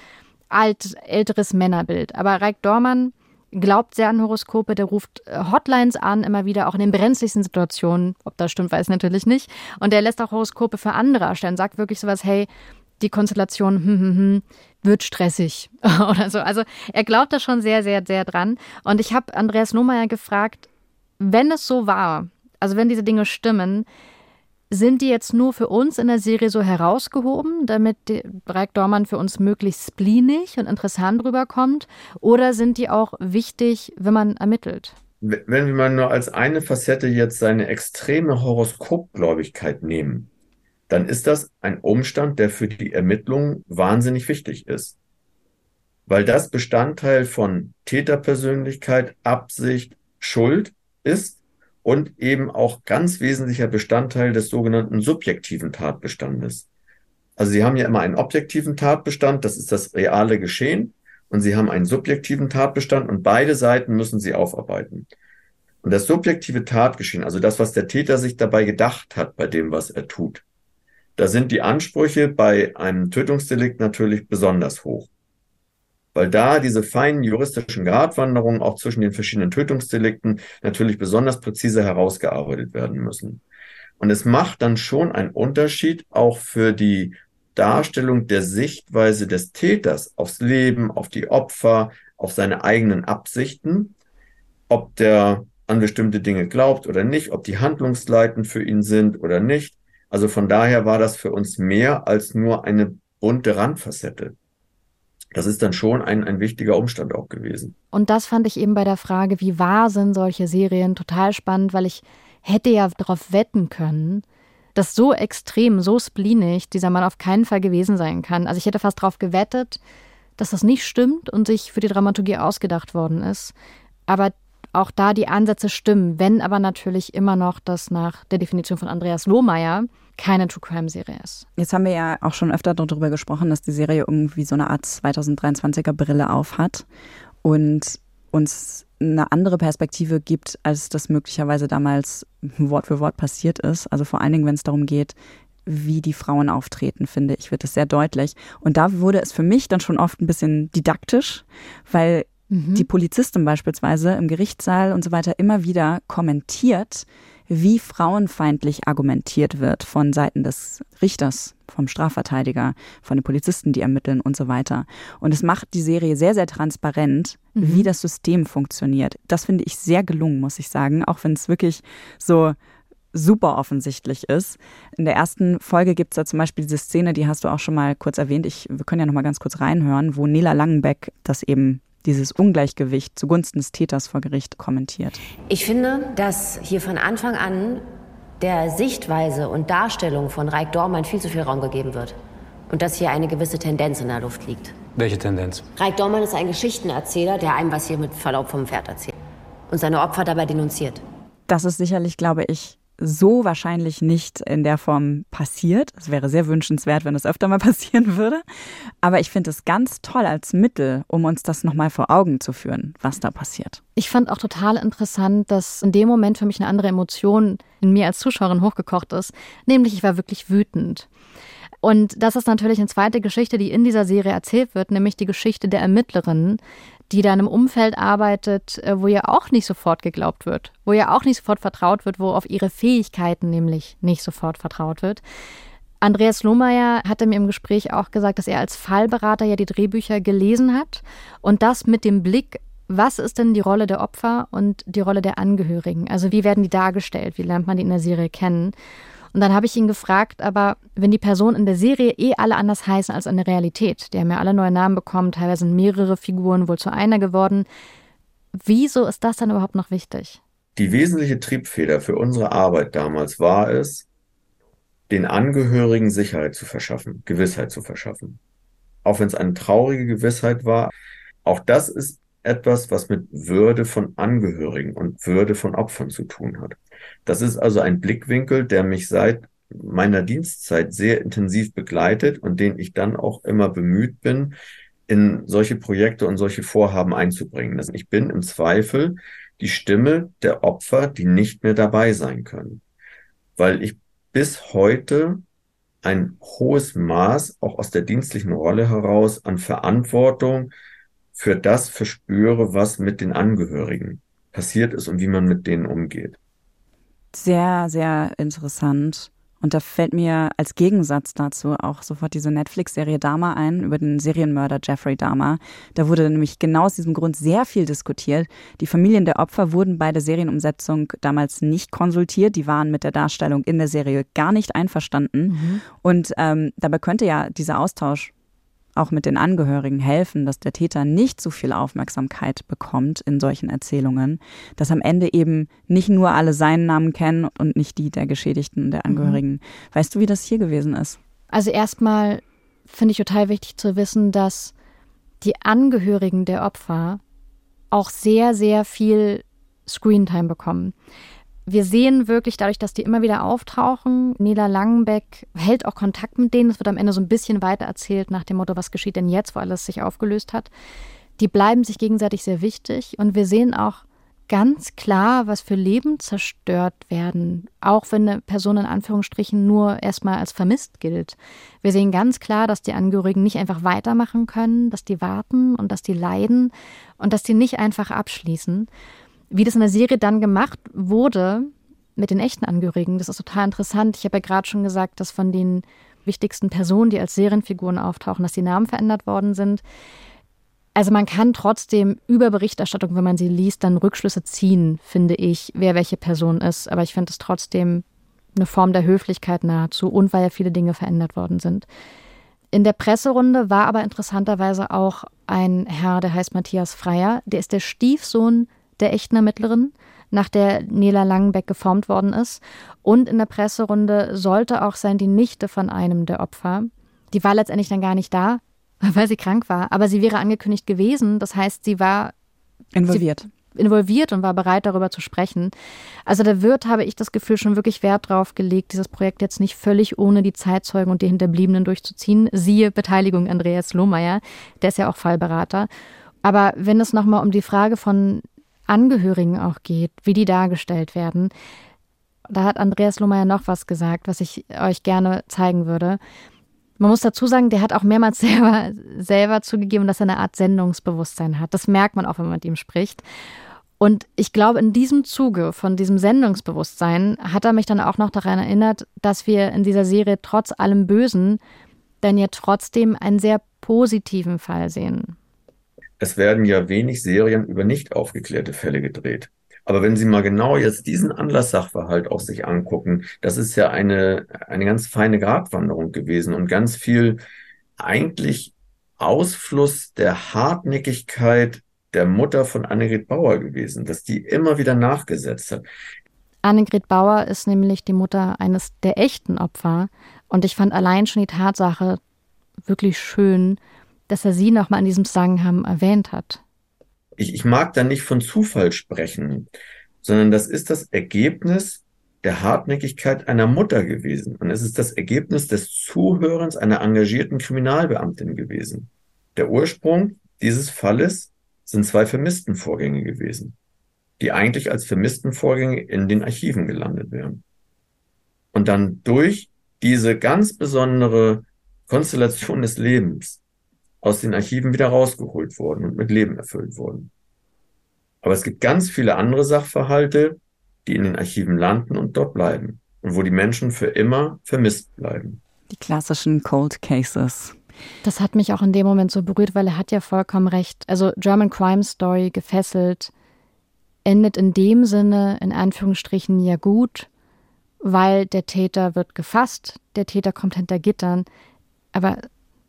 alt, älteres Männerbild. Aber Reik Dormann glaubt sehr an Horoskope, der ruft äh, Hotlines an, immer wieder, auch in den brenzligsten Situationen. Ob das stimmt, weiß ich natürlich nicht. Und er lässt auch Horoskope für andere erstellen, sagt wirklich sowas, hey, die Konstellation hm, hm, hm, wird stressig oder so. Also er glaubt da schon sehr, sehr, sehr dran. Und ich habe Andreas Lohmeier gefragt, wenn es so war, also wenn diese Dinge stimmen, sind die jetzt nur für uns in der Serie so herausgehoben, damit Dreieck Dormann für uns möglichst spleenig und interessant rüberkommt? Oder sind die auch wichtig, wenn man ermittelt? Wenn wir mal nur als eine Facette jetzt seine extreme Horoskopgläubigkeit nehmen, dann ist das ein Umstand, der für die Ermittlung wahnsinnig wichtig ist. Weil das Bestandteil von Täterpersönlichkeit, Absicht, Schuld ist und eben auch ganz wesentlicher Bestandteil des sogenannten subjektiven Tatbestandes. Also Sie haben ja immer einen objektiven Tatbestand, das ist das reale Geschehen, und Sie haben einen subjektiven Tatbestand und beide Seiten müssen Sie aufarbeiten. Und das subjektive Tatgeschehen, also das, was der Täter sich dabei gedacht hat bei dem, was er tut, Da sind die Ansprüche bei einem Tötungsdelikt natürlich besonders hoch. Weil da diese feinen juristischen Gratwanderungen auch zwischen den verschiedenen Tötungsdelikten natürlich besonders präzise herausgearbeitet werden müssen. Und es macht dann schon einen Unterschied auch für die Darstellung der Sichtweise des Täters aufs Leben, auf die Opfer, auf seine eigenen Absichten, ob der an bestimmte Dinge glaubt oder nicht, ob die handlungsleitend für ihn sind oder nicht. Also von daher war das für uns mehr als nur eine bunte Randfacette. Das ist dann schon ein, ein wichtiger Umstand auch gewesen. Und das fand ich eben bei der Frage, wie wahr sind solche Serien, total spannend, weil ich hätte ja darauf wetten können, dass so extrem, so spleenig dieser Mann auf keinen Fall gewesen sein kann. Also ich hätte fast darauf gewettet, dass das nicht stimmt und sich für die Dramaturgie ausgedacht worden ist. Aber auch da die Ansätze stimmen, wenn aber natürlich immer noch das nach der Definition von Andreas Lohmeier keine True Crime Serie ist. Jetzt haben wir ja auch schon öfter darüber gesprochen, dass die Serie irgendwie so eine Art 2023er Brille aufhat und uns eine andere Perspektive gibt, als das möglicherweise damals Wort für Wort passiert ist. Also vor allen Dingen, wenn es darum geht, wie die Frauen auftreten, finde ich, wird es sehr deutlich. Und da wurde es für mich dann schon oft ein bisschen didaktisch, weil mhm. die Polizistin beispielsweise im Gerichtssaal und so weiter immer wieder kommentiert, wie frauenfeindlich argumentiert wird von Seiten des Richters, vom Strafverteidiger, von den Polizisten, die ermitteln und so weiter. Und es macht die Serie sehr, sehr transparent, mhm. wie das System funktioniert. Das finde ich sehr gelungen, muss ich sagen, auch wenn es wirklich so super offensichtlich ist. In der ersten Folge gibt es da zum Beispiel diese Szene, die hast du auch schon mal kurz erwähnt. Ich, wir können ja noch mal ganz kurz reinhören, wo Nela Langenbeck das eben dieses Ungleichgewicht zugunsten des Täters vor Gericht kommentiert. Ich finde, dass hier von Anfang an der Sichtweise und Darstellung von Reik Dormann viel zu viel Raum gegeben wird. Und dass hier eine gewisse Tendenz in der Luft liegt. Welche Tendenz? Reik Dormann ist ein Geschichtenerzähler, der einem was hier mit Verlaub vom Pferd erzählt. Und seine Opfer dabei denunziert. Das ist sicherlich, glaube ich, so wahrscheinlich nicht in der Form passiert. Es wäre sehr wünschenswert, wenn es öfter mal passieren würde. Aber ich finde es ganz toll als Mittel, um uns das nochmal vor Augen zu führen, was da passiert. Ich fand auch total interessant, dass in dem Moment für mich eine andere Emotion in mir als Zuschauerin hochgekocht ist. Nämlich, ich war wirklich wütend. Und das ist natürlich eine zweite Geschichte, die in dieser Serie erzählt wird, nämlich die Geschichte der Ermittlerin, die da in einem Umfeld arbeitet, äh, wo ihr auch nicht sofort geglaubt wird, wo ihr auch nicht sofort vertraut wird, wo auf ihre Fähigkeiten nämlich nicht sofort vertraut wird. Andreas Lohmeier hatte mir im Gespräch auch gesagt, dass er als Fallberater ja die Drehbücher gelesen hat und das mit dem Blick, was ist denn die Rolle der Opfer und die Rolle der Angehörigen? Also wie werden die dargestellt? Wie lernt man die in der Serie kennen? Und dann habe ich ihn gefragt, aber wenn die Personen in der Serie eh alle anders heißen als in der Realität, die haben ja alle neue Namen bekommen, teilweise sind mehrere Figuren wohl zu einer geworden, wieso ist das dann überhaupt noch wichtig? Die wesentliche Triebfeder für unsere Arbeit damals war es, den Angehörigen Sicherheit zu verschaffen, Gewissheit zu verschaffen. Auch wenn es eine traurige Gewissheit war, auch das ist etwas, was mit Würde von Angehörigen und Würde von Opfern zu tun hat. Das ist also ein Blickwinkel, der mich seit meiner Dienstzeit sehr intensiv begleitet und den ich dann auch immer bemüht bin, in solche Projekte und solche Vorhaben einzubringen. Also ich bin im Zweifel die Stimme der Opfer, die nicht mehr dabei sein können, weil ich bis heute ein hohes Maß auch aus der dienstlichen Rolle heraus an Verantwortung für das verspüre, was mit den Angehörigen passiert ist und wie man mit denen umgeht. Sehr, sehr interessant. Und da fällt mir als Gegensatz dazu auch sofort diese Netflix-Serie Dama ein, über den Serienmörder Jeffrey Dahmer. Da wurde nämlich genau aus diesem Grund sehr viel diskutiert. Die Familien der Opfer wurden bei der Serienumsetzung damals nicht konsultiert. Die waren mit der Darstellung in der Serie gar nicht einverstanden. Mhm. Und ähm, dabei könnte ja dieser Austausch auch mit den Angehörigen helfen, dass der Täter nicht so viel Aufmerksamkeit bekommt in solchen Erzählungen, dass am Ende eben nicht nur alle seinen Namen kennen und nicht die der Geschädigten und der mhm. Angehörigen. Mhm. Weißt du, wie das hier gewesen ist? Also erstmal finde ich total wichtig zu wissen, dass die Angehörigen der Opfer auch sehr, sehr viel Screentime bekommen wir sehen wirklich dadurch, dass die immer wieder auftauchen. Nela Langenbeck hält auch Kontakt mit denen. Es wird am Ende so ein bisschen weiter erzählt nach dem Motto, was geschieht denn jetzt, wo alles sich aufgelöst hat. Die bleiben sich gegenseitig sehr wichtig. Und wir sehen auch ganz klar, was für Leben zerstört werden, auch wenn eine Person in Anführungsstrichen nur erstmal als vermisst gilt. Wir sehen ganz klar, dass die Angehörigen nicht einfach weitermachen können, dass die warten und dass die leiden und dass die nicht einfach abschließen. Wie das in der Serie dann gemacht wurde mit den echten Angehörigen, das ist total interessant. Ich habe ja gerade schon gesagt, dass von den wichtigsten Personen, die als Serienfiguren auftauchen, dass die Namen verändert worden sind. Also man kann trotzdem über Berichterstattung, wenn man sie liest, dann Rückschlüsse ziehen, finde ich, wer welche Person ist. Aber ich finde es trotzdem eine Form der Höflichkeit nahezu und weil ja viele Dinge verändert worden sind. In der Presserunde war aber interessanterweise auch ein Herr, der heißt Matthias Freier. Der ist der Stiefsohn der echten Ermittlerin, nach der Nela Langenbeck geformt worden ist. Und in der Presserunde sollte auch sein die Nichte von einem der Opfer. Die war letztendlich dann gar nicht da, weil sie krank war. Aber sie wäre angekündigt gewesen. Das heißt, sie war involviert. Sie, involviert und war bereit, darüber zu sprechen. Also der Wirt, habe ich das Gefühl, schon wirklich Wert drauf gelegt, dieses Projekt jetzt nicht völlig ohne die Zeitzeugen und die Hinterbliebenen durchzuziehen. Siehe Beteiligung Andreas Lohmeier, der ist ja auch Fallberater. Aber wenn es nochmal um die Frage von Angehörigen auch geht, wie die dargestellt werden, da hat Andreas Lohmeier noch was gesagt, was ich euch gerne zeigen würde. Man muss dazu sagen, der hat auch mehrmals selber, selber zugegeben, dass er eine Art Sendungsbewusstsein hat. Das merkt man auch, wenn man mit ihm spricht. Und ich glaube, in diesem Zuge von diesem Sendungsbewusstsein hat er mich dann auch noch daran erinnert, dass wir in dieser Serie trotz allem Bösen dann ja trotzdem einen sehr positiven Fall sehen. Es werden ja wenig Serien über nicht aufgeklärte Fälle gedreht. Aber wenn Sie mal genau jetzt diesen Anlasssachverhalt auch sich angucken, das ist ja eine, eine ganz feine Gratwanderung gewesen und ganz viel eigentlich Ausfluss der Hartnäckigkeit der Mutter von Annegret Bauer gewesen, dass die immer wieder nachgesetzt hat. Annegret Bauer ist nämlich die Mutter eines der echten Opfer. Und ich fand allein schon die Tatsache wirklich schön, dass er sie nochmal in diesem Zusammenhang erwähnt hat ich, ich mag da nicht von Zufall sprechen, sondern das ist das Ergebnis der Hartnäckigkeit einer Mutter gewesen. Und es ist das Ergebnis des Zuhörens einer engagierten Kriminalbeamtin gewesen. Der Ursprung dieses Falles sind zwei Vermisstenvorgänge gewesen, die eigentlich als Vermisstenvorgänge in den Archiven gelandet wären. Und dann durch diese ganz besondere Konstellation des Lebens aus den Archiven wieder rausgeholt wurden und mit Leben erfüllt wurden. Aber es gibt ganz viele andere Sachverhalte, die in den Archiven landen und dort bleiben und wo die Menschen für immer vermisst bleiben. Die klassischen Cold Cases. Das hat mich auch in dem Moment so berührt, weil er hat ja vollkommen recht. Also German Crime Story gefesselt endet in dem Sinne in Anführungsstrichen ja gut, weil der Täter wird gefasst, der Täter kommt hinter Gittern, aber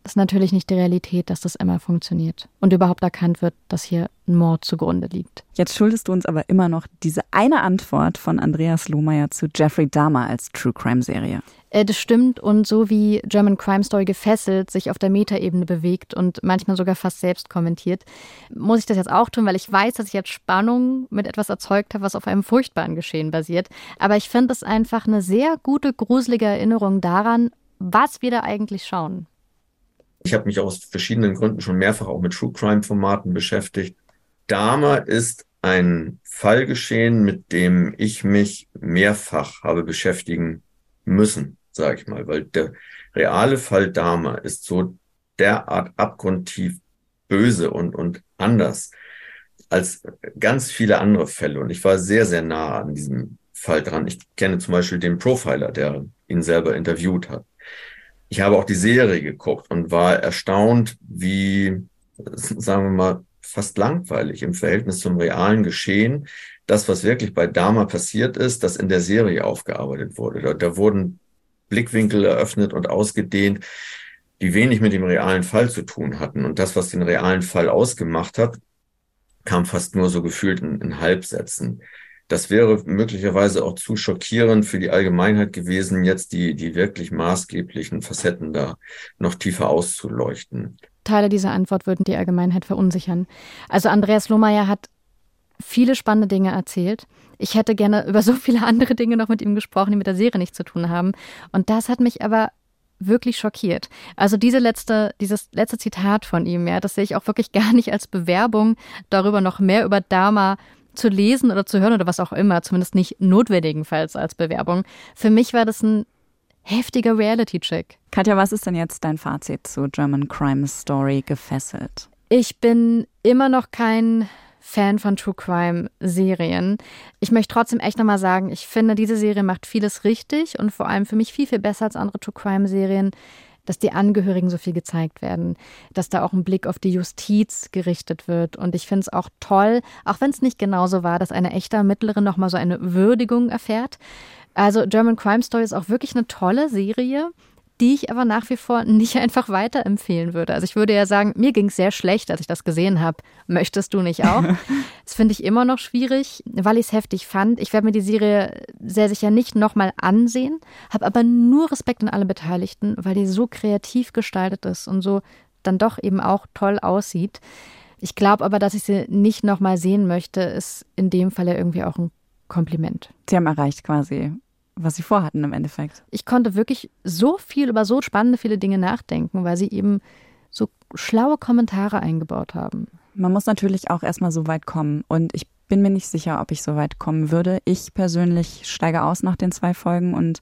ist natürlich nicht die Realität, dass das immer funktioniert und überhaupt erkannt wird, dass hier ein Mord zugrunde liegt. Jetzt schuldest du uns aber immer noch diese eine Antwort von Andreas Lohmeier zu Jeffrey Dahmer als True Crime Serie. Äh, das stimmt und so wie German Crime Story gefesselt sich auf der Metaebene bewegt und manchmal sogar fast selbst kommentiert, muss ich das jetzt auch tun, weil ich weiß, dass ich jetzt Spannung mit etwas erzeugt habe, was auf einem furchtbaren Geschehen basiert. Aber ich finde es einfach eine sehr gute, gruselige Erinnerung daran, was wir da eigentlich schauen. Ich habe mich aus verschiedenen Gründen schon mehrfach auch mit True Crime Formaten beschäftigt. Dahmer ist ein Fall geschehen, mit dem ich mich mehrfach habe beschäftigen müssen, sage ich mal, weil der reale Fall Dahmer ist so derart abgrundtief böse und, und anders als ganz viele andere Fälle. Und ich war sehr, sehr nah an diesem Fall dran. Ich kenne zum Beispiel den Profiler, der ihn selber interviewt hat ich habe auch die Serie geguckt und war erstaunt, wie, sagen wir mal, fast langweilig im Verhältnis zum realen Geschehen. Das, was wirklich bei Dama passiert ist, das in der Serie aufgearbeitet wurde. Da, da wurden Blickwinkel eröffnet und ausgedehnt, die wenig mit dem realen Fall zu tun hatten. Und das, was den realen Fall ausgemacht hat, kam fast nur so gefühlt in, in Halbsätzen das wäre möglicherweise auch zu schockierend für die Allgemeinheit gewesen, jetzt die, die wirklich maßgeblichen Facetten da noch tiefer auszuleuchten. Teile dieser Antwort würden die Allgemeinheit verunsichern. Also Andreas Lohmeier hat viele spannende Dinge erzählt. Ich hätte gerne über so viele andere Dinge noch mit ihm gesprochen, die mit der Serie nichts zu tun haben. Und das hat mich aber wirklich schockiert. Also diese letzte, dieses letzte Zitat von ihm, ja, das sehe ich auch wirklich gar nicht als Bewerbung, darüber noch mehr über Dharma zu lesen oder zu hören oder was auch immer, zumindest nicht notwendigenfalls als Bewerbung. Für mich war das ein heftiger Reality-Check. Katja, was ist denn jetzt dein Fazit zu German Crime Story gefesselt? Ich bin immer noch kein Fan von True Crime Serien. Ich möchte trotzdem echt nochmal sagen, ich finde, diese Serie macht vieles richtig und vor allem für mich viel, viel besser als andere True Crime Serien, dass die Angehörigen so viel gezeigt werden, dass da auch ein Blick auf die Justiz gerichtet wird. Und ich finde es auch toll, auch wenn es nicht genauso war, dass eine echte Ermittlerin nochmal so eine Würdigung erfährt. Also German Crime Story ist auch wirklich eine tolle Serie die ich aber nach wie vor nicht einfach weiterempfehlen würde. Also ich würde ja sagen, mir ging es sehr schlecht, als ich das gesehen habe. Möchtest du nicht auch? das finde ich immer noch schwierig, weil ich es heftig fand. Ich werde mir die Serie sehr sicher nicht nochmal ansehen, habe aber nur Respekt an alle Beteiligten, weil die so kreativ gestaltet ist und so dann doch eben auch toll aussieht. Ich glaube aber, dass ich sie nicht nochmal sehen möchte, ist in dem Fall ja irgendwie auch ein Kompliment. Sie haben erreicht quasi, was sie vorhatten im Endeffekt. Ich konnte wirklich so viel über so spannende viele Dinge nachdenken, weil sie eben so schlaue Kommentare eingebaut haben. Man muss natürlich auch erstmal so weit kommen und ich bin mir nicht sicher, ob ich so weit kommen würde. Ich persönlich steige aus nach den zwei Folgen und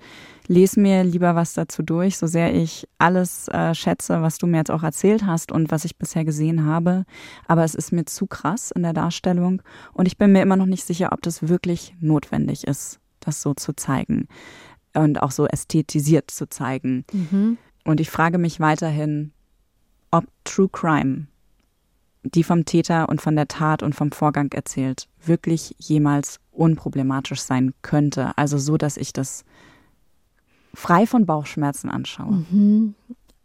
lese mir lieber was dazu durch, so sehr ich alles äh, schätze, was du mir jetzt auch erzählt hast und was ich bisher gesehen habe. Aber es ist mir zu krass in der Darstellung und ich bin mir immer noch nicht sicher, ob das wirklich notwendig ist das so zu zeigen und auch so ästhetisiert zu zeigen. Mhm. Und ich frage mich weiterhin, ob True Crime, die vom Täter und von der Tat und vom Vorgang erzählt, wirklich jemals unproblematisch sein könnte. Also so, dass ich das frei von Bauchschmerzen anschaue. Mhm.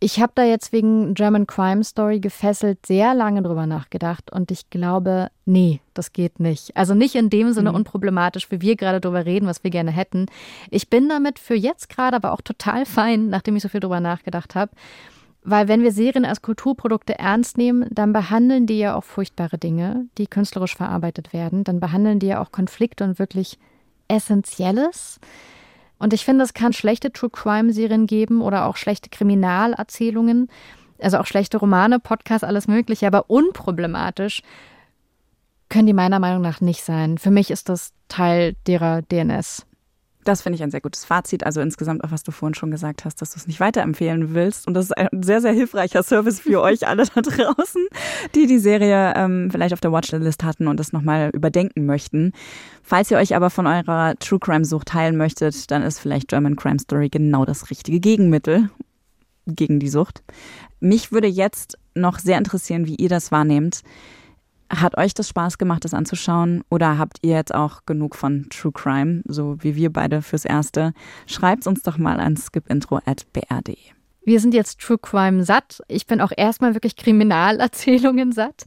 Ich habe da jetzt wegen German Crime Story gefesselt sehr lange drüber nachgedacht und ich glaube, nee, das geht nicht. Also nicht in dem Sinne mhm. unproblematisch, wie wir gerade drüber reden, was wir gerne hätten. Ich bin damit für jetzt gerade aber auch total fein, nachdem ich so viel drüber nachgedacht habe. Weil wenn wir Serien als Kulturprodukte ernst nehmen, dann behandeln die ja auch furchtbare Dinge, die künstlerisch verarbeitet werden. Dann behandeln die ja auch Konflikte und wirklich Essentielles. Und ich finde, es kann schlechte True Crime-Serien geben oder auch schlechte Kriminalerzählungen, also auch schlechte Romane, Podcasts, alles Mögliche, aber unproblematisch können die meiner Meinung nach nicht sein. Für mich ist das Teil derer DNS. Das finde ich ein sehr gutes Fazit. Also insgesamt auch, was du vorhin schon gesagt hast, dass du es nicht weiterempfehlen willst. Und das ist ein sehr, sehr hilfreicher Service für euch alle da draußen, die die Serie ähm, vielleicht auf der Watchlist hatten und das nochmal überdenken möchten. Falls ihr euch aber von eurer True Crime Sucht heilen möchtet, dann ist vielleicht German Crime Story genau das richtige Gegenmittel gegen die Sucht. Mich würde jetzt noch sehr interessieren, wie ihr das wahrnehmt. Hat euch das Spaß gemacht, das anzuschauen? Oder habt ihr jetzt auch genug von True Crime, so wie wir beide fürs Erste? Schreibt uns doch mal an skipintro.brd. Wir sind jetzt True Crime satt. Ich bin auch erstmal wirklich Kriminalerzählungen satt.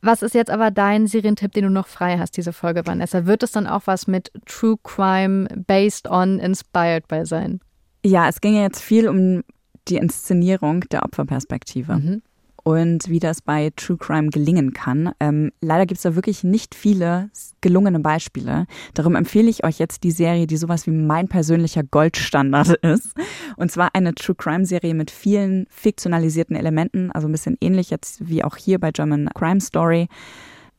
Was ist jetzt aber dein Serientipp, den du noch frei hast, diese Folge, Vanessa? Wird es dann auch was mit True Crime based on inspired by sein? Ja, es ging ja jetzt viel um die Inszenierung der Opferperspektive. Mhm und wie das bei True Crime gelingen kann. Ähm, leider gibt es da wirklich nicht viele gelungene Beispiele. Darum empfehle ich euch jetzt die Serie, die sowas wie mein persönlicher Goldstandard ist. Und zwar eine True Crime Serie mit vielen fiktionalisierten Elementen, also ein bisschen ähnlich jetzt wie auch hier bei German Crime Story.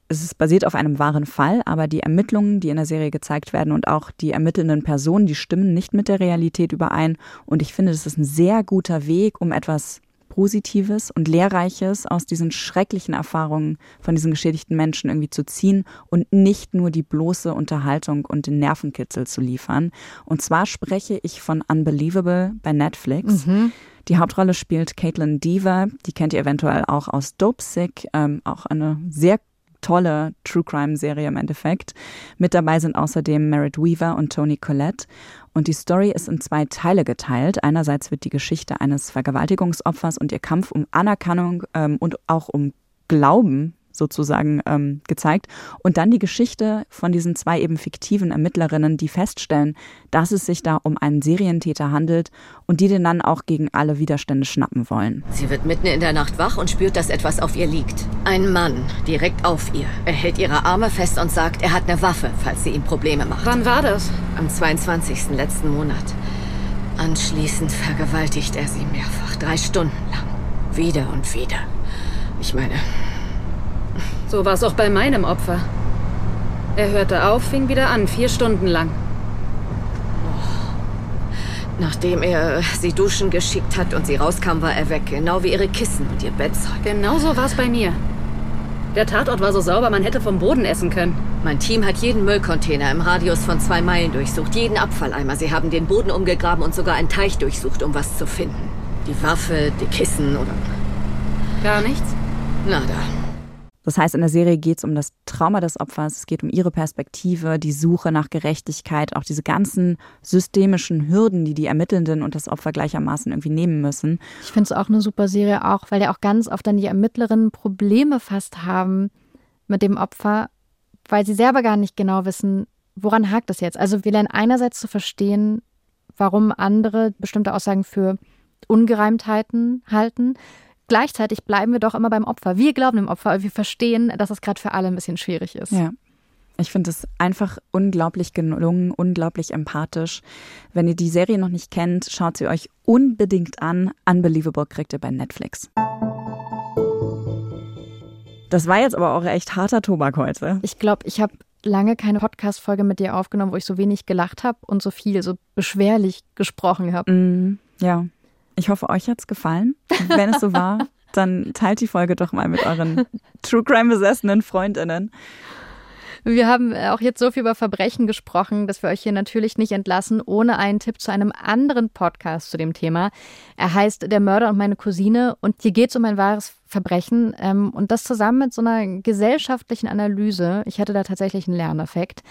Es ist basiert auf einem wahren Fall, aber die Ermittlungen, die in der Serie gezeigt werden und auch die ermittelnden Personen, die stimmen nicht mit der Realität überein. Und ich finde, das ist ein sehr guter Weg, um etwas Positives und Lehrreiches aus diesen schrecklichen Erfahrungen von diesen geschädigten Menschen irgendwie zu ziehen und nicht nur die bloße Unterhaltung und den Nervenkitzel zu liefern. Und zwar spreche ich von Unbelievable bei Netflix. Mhm. Die Hauptrolle spielt Caitlin Deaver, die kennt ihr eventuell auch aus Dope Sick, ähm, auch eine sehr tolle True Crime Serie im Endeffekt. Mit dabei sind außerdem Merritt Weaver und Tony Collette. Und die Story ist in zwei Teile geteilt. Einerseits wird die Geschichte eines Vergewaltigungsopfers und ihr Kampf um Anerkennung ähm, und auch um Glauben sozusagen ähm, gezeigt. Und dann die Geschichte von diesen zwei eben fiktiven Ermittlerinnen, die feststellen, dass es sich da um einen Serientäter handelt und die den dann auch gegen alle Widerstände schnappen wollen. Sie wird mitten in der Nacht wach und spürt, dass etwas auf ihr liegt. Ein Mann, direkt auf ihr. Er hält ihre Arme fest und sagt, er hat eine Waffe, falls sie ihm Probleme macht. Wann war das? Am 22. letzten Monat. Anschließend vergewaltigt er sie mehrfach, drei Stunden lang. Wieder und wieder. Ich meine, so war es auch bei meinem Opfer. Er hörte auf, fing wieder an, vier Stunden lang. Nachdem er sie duschen geschickt hat und sie rauskam, war er weg. Genau wie ihre Kissen und ihr Bettzeug. Genauso war es bei mir. Der Tatort war so sauber, man hätte vom Boden essen können. Mein Team hat jeden Müllcontainer im Radius von zwei Meilen durchsucht, jeden Abfalleimer. Sie haben den Boden umgegraben und sogar einen Teich durchsucht, um was zu finden. Die Waffe, die Kissen oder... Gar nichts? Nada. Das heißt, in der Serie geht es um das Trauma des Opfers, es geht um ihre Perspektive, die Suche nach Gerechtigkeit, auch diese ganzen systemischen Hürden, die die Ermittelnden und das Opfer gleichermaßen irgendwie nehmen müssen. Ich finde es auch eine super Serie, auch weil ja auch ganz oft dann die Ermittlerinnen Probleme fast haben mit dem Opfer, weil sie selber gar nicht genau wissen, woran hakt es jetzt. Also wir lernen einerseits zu verstehen, warum andere bestimmte Aussagen für Ungereimtheiten halten gleichzeitig bleiben wir doch immer beim Opfer. Wir glauben dem Opfer, aber wir verstehen, dass es gerade für alle ein bisschen schwierig ist. Ja. Ich finde es einfach unglaublich gelungen, unglaublich empathisch. Wenn ihr die Serie noch nicht kennt, schaut sie euch unbedingt an. Unbelievable kriegt ihr bei Netflix. Das war jetzt aber auch echt harter Tobak heute. Ich glaube, ich habe lange keine Podcast-Folge mit dir aufgenommen, wo ich so wenig gelacht habe und so viel so beschwerlich gesprochen habe. Mm, ja. Ich hoffe, euch hat's gefallen. Wenn es so war, dann teilt die Folge doch mal mit euren True Crime besessenen Freundinnen. Wir haben auch jetzt so viel über Verbrechen gesprochen, dass wir euch hier natürlich nicht entlassen, ohne einen Tipp zu einem anderen Podcast zu dem Thema. Er heißt Der Mörder und meine Cousine und hier geht es um ein wahres Verbrechen ähm, und das zusammen mit so einer gesellschaftlichen Analyse. Ich hatte da tatsächlich einen Lerneffekt.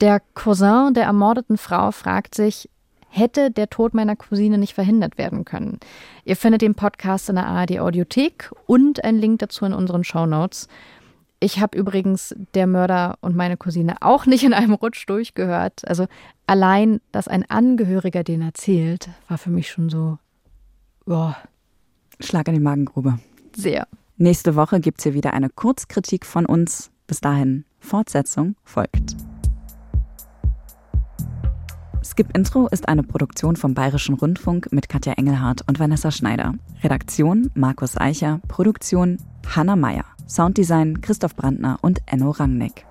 Der Cousin der ermordeten Frau fragt sich, hätte der Tod meiner Cousine nicht verhindert werden können. Ihr findet den Podcast in der ARD Audiothek und einen Link dazu in unseren Show Notes. Ich habe übrigens der Mörder und meine Cousine auch nicht in einem Rutsch durchgehört. Also allein, dass ein Angehöriger den erzählt, war für mich schon so, boah. Schlag in die Magengrube. Sehr. Nächste Woche gibt es hier wieder eine Kurzkritik von uns. Bis dahin, Fortsetzung folgt. Skip Intro ist eine Produktion vom Bayerischen Rundfunk mit Katja Engelhardt und Vanessa Schneider. Redaktion Markus Eicher, Produktion Hanna Meyer. Sounddesign Christoph Brandner und Enno Rangnick.